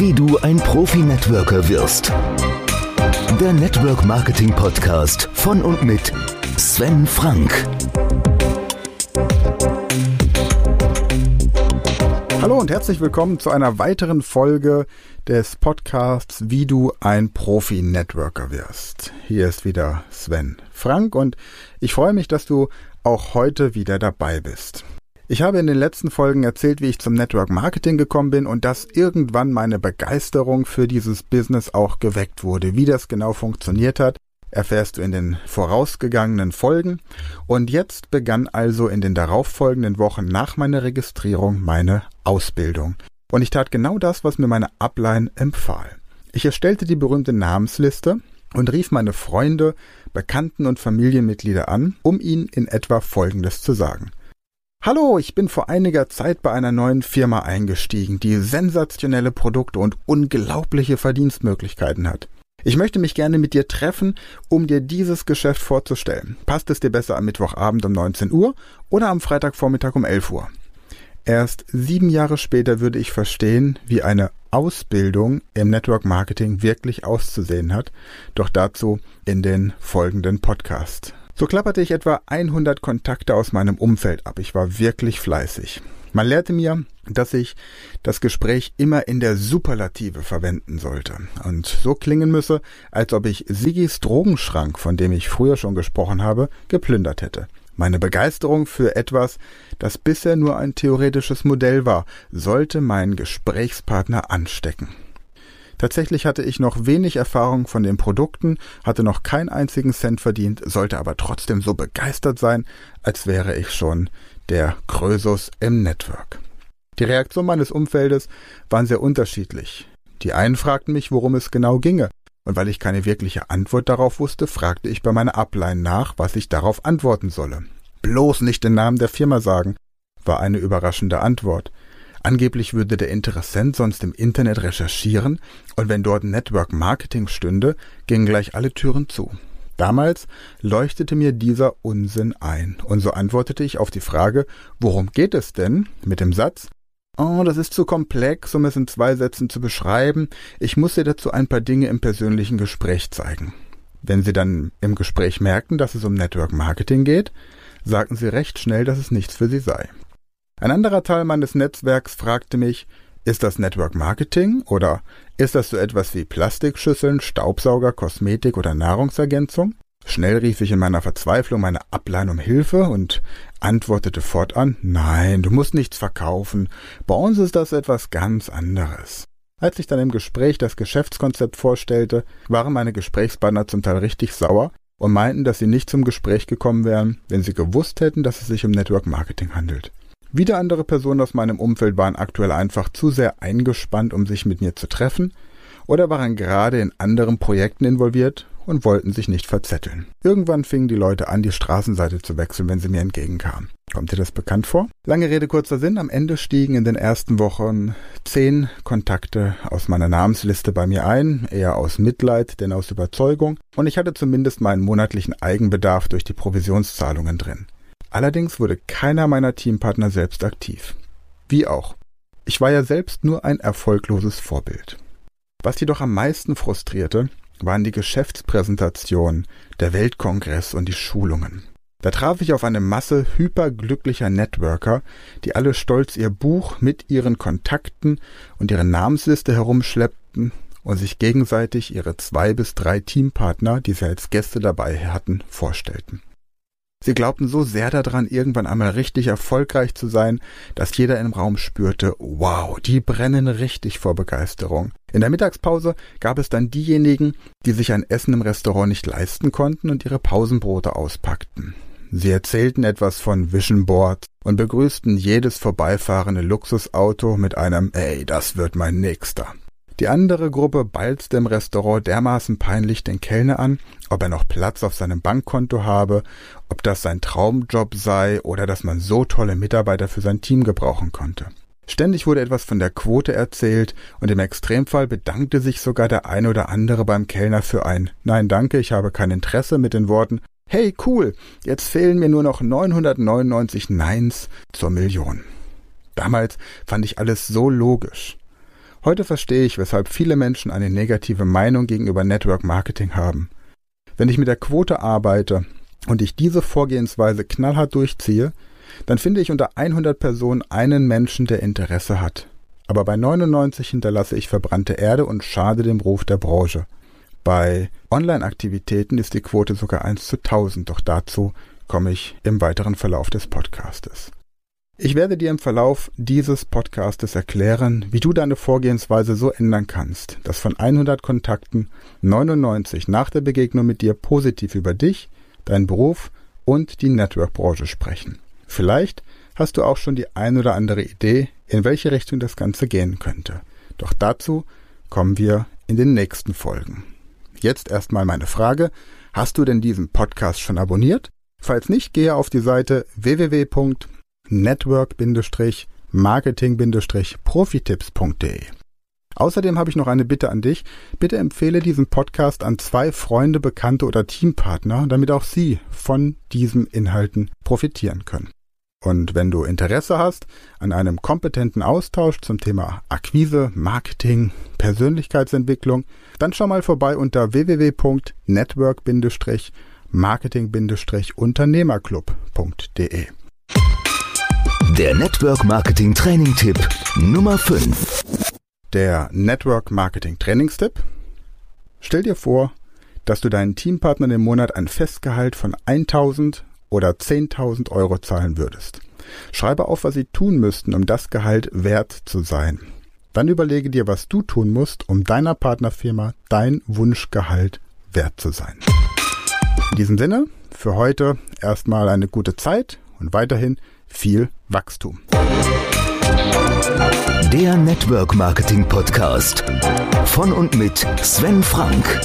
Wie du ein Profi-Networker wirst. Der Network Marketing Podcast von und mit Sven Frank. Hallo und herzlich willkommen zu einer weiteren Folge des Podcasts Wie du ein Profi-Networker wirst. Hier ist wieder Sven Frank und ich freue mich, dass du auch heute wieder dabei bist. Ich habe in den letzten Folgen erzählt, wie ich zum Network Marketing gekommen bin und dass irgendwann meine Begeisterung für dieses Business auch geweckt wurde. Wie das genau funktioniert hat, erfährst du in den vorausgegangenen Folgen. Und jetzt begann also in den darauffolgenden Wochen nach meiner Registrierung meine Ausbildung. Und ich tat genau das, was mir meine Upline empfahl. Ich erstellte die berühmte Namensliste und rief meine Freunde, Bekannten und Familienmitglieder an, um ihnen in etwa Folgendes zu sagen. Hallo, ich bin vor einiger Zeit bei einer neuen Firma eingestiegen, die sensationelle Produkte und unglaubliche Verdienstmöglichkeiten hat. Ich möchte mich gerne mit dir treffen, um dir dieses Geschäft vorzustellen. Passt es dir besser am Mittwochabend um 19 Uhr oder am Freitagvormittag um 11 Uhr? Erst sieben Jahre später würde ich verstehen, wie eine Ausbildung im Network Marketing wirklich auszusehen hat, doch dazu in den folgenden Podcast. So klapperte ich etwa 100 Kontakte aus meinem Umfeld ab. Ich war wirklich fleißig. Man lehrte mir, dass ich das Gespräch immer in der Superlative verwenden sollte und so klingen müsse, als ob ich Sigis Drogenschrank, von dem ich früher schon gesprochen habe, geplündert hätte. Meine Begeisterung für etwas, das bisher nur ein theoretisches Modell war, sollte meinen Gesprächspartner anstecken. Tatsächlich hatte ich noch wenig Erfahrung von den Produkten, hatte noch keinen einzigen Cent verdient, sollte aber trotzdem so begeistert sein, als wäre ich schon der Krösus im Network. Die Reaktion meines Umfeldes waren sehr unterschiedlich. Die einen fragten mich, worum es genau ginge, und weil ich keine wirkliche Antwort darauf wusste, fragte ich bei meiner Upline nach, was ich darauf antworten solle. Bloß nicht den Namen der Firma sagen, war eine überraschende Antwort. Angeblich würde der Interessent sonst im Internet recherchieren und wenn dort Network Marketing stünde, gingen gleich alle Türen zu. Damals leuchtete mir dieser Unsinn ein und so antwortete ich auf die Frage, worum geht es denn? mit dem Satz, Oh, das ist zu komplex, um es in zwei Sätzen zu beschreiben. Ich muss dir dazu ein paar Dinge im persönlichen Gespräch zeigen. Wenn Sie dann im Gespräch merkten, dass es um Network Marketing geht, sagten Sie recht schnell, dass es nichts für Sie sei. Ein anderer Teil meines Netzwerks fragte mich, ist das Network Marketing oder ist das so etwas wie Plastikschüsseln, Staubsauger, Kosmetik oder Nahrungsergänzung? Schnell rief ich in meiner Verzweiflung meine Ablein um Hilfe und antwortete fortan, nein, du musst nichts verkaufen, bei uns ist das etwas ganz anderes. Als ich dann im Gespräch das Geschäftskonzept vorstellte, waren meine Gesprächspartner zum Teil richtig sauer und meinten, dass sie nicht zum Gespräch gekommen wären, wenn sie gewusst hätten, dass es sich um Network Marketing handelt. Wieder andere Personen aus meinem Umfeld waren aktuell einfach zu sehr eingespannt, um sich mit mir zu treffen, oder waren gerade in anderen Projekten involviert und wollten sich nicht verzetteln. Irgendwann fingen die Leute an, die Straßenseite zu wechseln, wenn sie mir entgegenkamen. Kommt dir das bekannt vor? Lange Rede, kurzer Sinn. Am Ende stiegen in den ersten Wochen zehn Kontakte aus meiner Namensliste bei mir ein, eher aus Mitleid, denn aus Überzeugung. Und ich hatte zumindest meinen monatlichen Eigenbedarf durch die Provisionszahlungen drin. Allerdings wurde keiner meiner Teampartner selbst aktiv. Wie auch. Ich war ja selbst nur ein erfolgloses Vorbild. Was jedoch am meisten frustrierte, waren die Geschäftspräsentationen, der Weltkongress und die Schulungen. Da traf ich auf eine Masse hyperglücklicher Networker, die alle stolz ihr Buch mit ihren Kontakten und ihre Namensliste herumschleppten und sich gegenseitig ihre zwei bis drei Teampartner, die sie als Gäste dabei hatten, vorstellten. Sie glaubten so sehr daran, irgendwann einmal richtig erfolgreich zu sein, dass jeder im Raum spürte, wow, die brennen richtig vor Begeisterung. In der Mittagspause gab es dann diejenigen, die sich ein Essen im Restaurant nicht leisten konnten und ihre Pausenbrote auspackten. Sie erzählten etwas von Vision Boards und begrüßten jedes vorbeifahrende Luxusauto mit einem Ey, das wird mein nächster. Die andere Gruppe balzte im Restaurant dermaßen peinlich den Kellner an, ob er noch Platz auf seinem Bankkonto habe, ob das sein Traumjob sei oder dass man so tolle Mitarbeiter für sein Team gebrauchen konnte. Ständig wurde etwas von der Quote erzählt und im Extremfall bedankte sich sogar der eine oder andere beim Kellner für ein Nein danke, ich habe kein Interesse mit den Worten Hey cool, jetzt fehlen mir nur noch 999 Neins zur Million. Damals fand ich alles so logisch. Heute verstehe ich, weshalb viele Menschen eine negative Meinung gegenüber Network Marketing haben. Wenn ich mit der Quote arbeite und ich diese Vorgehensweise knallhart durchziehe, dann finde ich unter 100 Personen einen Menschen, der Interesse hat. Aber bei 99 hinterlasse ich verbrannte Erde und schade dem Ruf der Branche. Bei Online-Aktivitäten ist die Quote sogar 1 zu 1000, doch dazu komme ich im weiteren Verlauf des Podcastes. Ich werde dir im Verlauf dieses Podcastes erklären, wie du deine Vorgehensweise so ändern kannst, dass von 100 Kontakten 99 nach der Begegnung mit dir positiv über dich, deinen Beruf und die Network-Branche sprechen. Vielleicht hast du auch schon die ein oder andere Idee, in welche Richtung das Ganze gehen könnte. Doch dazu kommen wir in den nächsten Folgen. Jetzt erstmal meine Frage, hast du denn diesen Podcast schon abonniert? Falls nicht, gehe auf die Seite www.network-marketing-profitipps.de. Außerdem habe ich noch eine Bitte an dich. Bitte empfehle diesen Podcast an zwei Freunde, Bekannte oder Teampartner, damit auch sie von diesen Inhalten profitieren können. Und wenn du Interesse hast an einem kompetenten Austausch zum Thema Akquise, Marketing, Persönlichkeitsentwicklung, dann schau mal vorbei unter www.network-marketing-unternehmerclub.de. Der Network Marketing Training Tipp Nummer 5. Der Network Marketing Trainingstipp. Stell dir vor, dass du deinen Teampartnern im Monat ein Festgehalt von 1000 oder 10.000 Euro zahlen würdest. Schreibe auf, was sie tun müssten, um das Gehalt wert zu sein. Dann überlege dir, was du tun musst, um deiner Partnerfirma dein Wunschgehalt wert zu sein. In diesem Sinne, für heute erstmal eine gute Zeit und weiterhin viel Wachstum. Der Network Marketing Podcast von und mit Sven Frank.